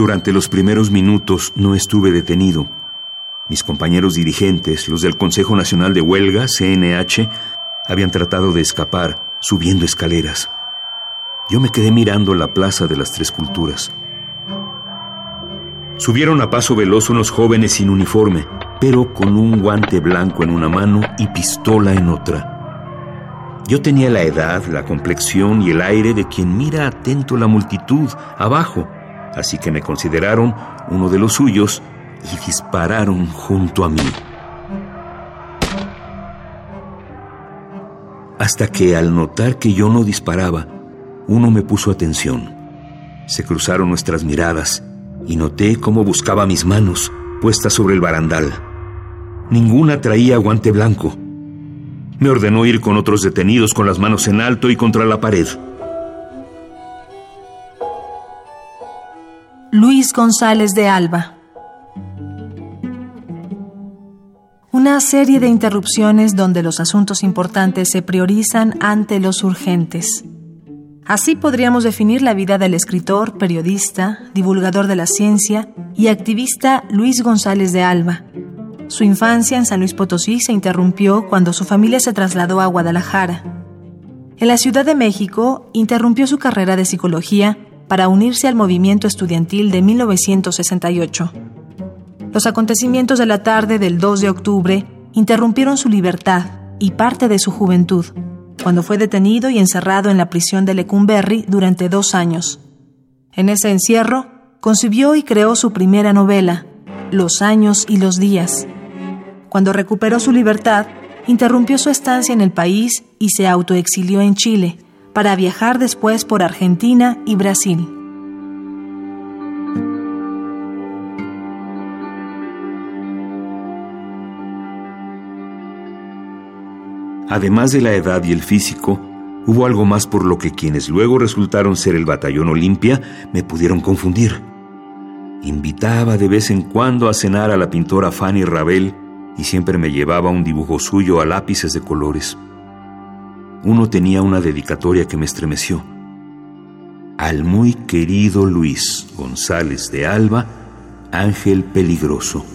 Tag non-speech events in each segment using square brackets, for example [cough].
Durante los primeros minutos no estuve detenido. Mis compañeros dirigentes, los del Consejo Nacional de Huelga, CNH, habían tratado de escapar subiendo escaleras. Yo me quedé mirando la Plaza de las Tres Culturas. Subieron a paso veloz unos jóvenes sin uniforme, pero con un guante blanco en una mano y pistola en otra. Yo tenía la edad, la complexión y el aire de quien mira atento la multitud abajo, así que me consideraron uno de los suyos y dispararon junto a mí. Hasta que al notar que yo no disparaba, uno me puso atención. Se cruzaron nuestras miradas y noté cómo buscaba mis manos puestas sobre el barandal. Ninguna traía guante blanco. Me ordenó ir con otros detenidos con las manos en alto y contra la pared. Luis González de Alba Una serie de interrupciones donde los asuntos importantes se priorizan ante los urgentes. Así podríamos definir la vida del escritor, periodista, divulgador de la ciencia y activista Luis González de Alba. Su infancia en San Luis Potosí se interrumpió cuando su familia se trasladó a Guadalajara. En la Ciudad de México interrumpió su carrera de psicología para unirse al movimiento estudiantil de 1968. Los acontecimientos de la tarde del 2 de octubre interrumpieron su libertad y parte de su juventud, cuando fue detenido y encerrado en la prisión de Lecumberri durante dos años. En ese encierro, concibió y creó su primera novela, Los años y los días. Cuando recuperó su libertad, interrumpió su estancia en el país y se autoexilió en Chile, para viajar después por Argentina y Brasil. Además de la edad y el físico, hubo algo más por lo que quienes luego resultaron ser el batallón Olimpia me pudieron confundir. Invitaba de vez en cuando a cenar a la pintora Fanny Rabel y siempre me llevaba un dibujo suyo a lápices de colores. Uno tenía una dedicatoria que me estremeció. Al muy querido Luis González de Alba, Ángel Peligroso.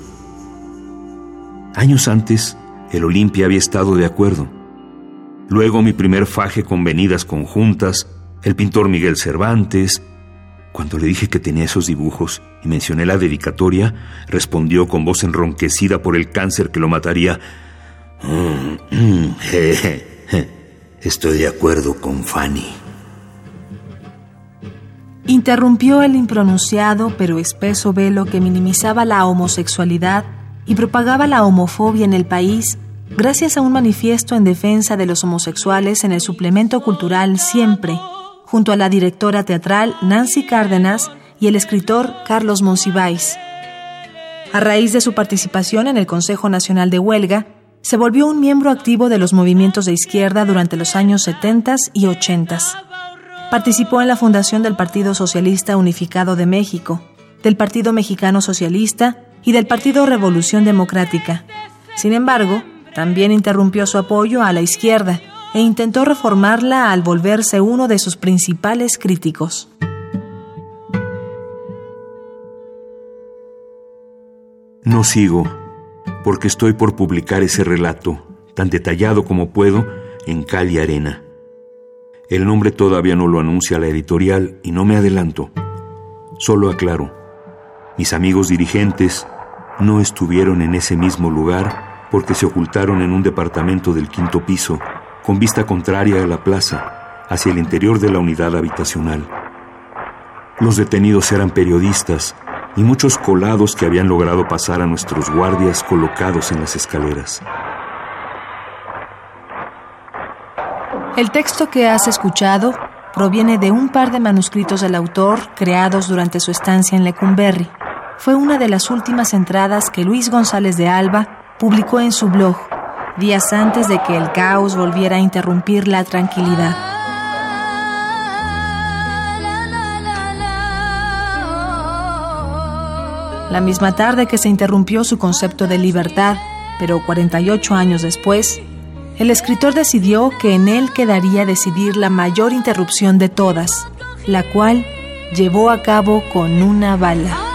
Años antes, el Olimpia había estado de acuerdo. Luego mi primer faje con venidas conjuntas, el pintor Miguel Cervantes. Cuando le dije que tenía esos dibujos y mencioné la dedicatoria, respondió con voz enronquecida por el cáncer que lo mataría. [clears throat] Estoy de acuerdo con Fanny. Interrumpió el impronunciado pero espeso velo que minimizaba la homosexualidad y propagaba la homofobia en el país gracias a un manifiesto en defensa de los homosexuales en el suplemento cultural Siempre, junto a la directora teatral Nancy Cárdenas y el escritor Carlos Monsiváis. A raíz de su participación en el Consejo Nacional de Huelga, se volvió un miembro activo de los movimientos de izquierda durante los años 70 y 80. Participó en la fundación del Partido Socialista Unificado de México, del Partido Mexicano Socialista y del Partido Revolución Democrática. Sin embargo, también interrumpió su apoyo a la izquierda e intentó reformarla al volverse uno de sus principales críticos. No sigo, porque estoy por publicar ese relato, tan detallado como puedo, en Cal y Arena. El nombre todavía no lo anuncia la editorial y no me adelanto. Solo aclaro, mis amigos dirigentes no estuvieron en ese mismo lugar porque se ocultaron en un departamento del quinto piso, con vista contraria a la plaza, hacia el interior de la unidad habitacional. Los detenidos eran periodistas y muchos colados que habían logrado pasar a nuestros guardias colocados en las escaleras. El texto que has escuchado proviene de un par de manuscritos del autor creados durante su estancia en Lecumberri. Fue una de las últimas entradas que Luis González de Alba publicó en su blog, días antes de que el caos volviera a interrumpir la tranquilidad. La misma tarde que se interrumpió su concepto de libertad, pero 48 años después, el escritor decidió que en él quedaría decidir la mayor interrupción de todas, la cual llevó a cabo con una bala.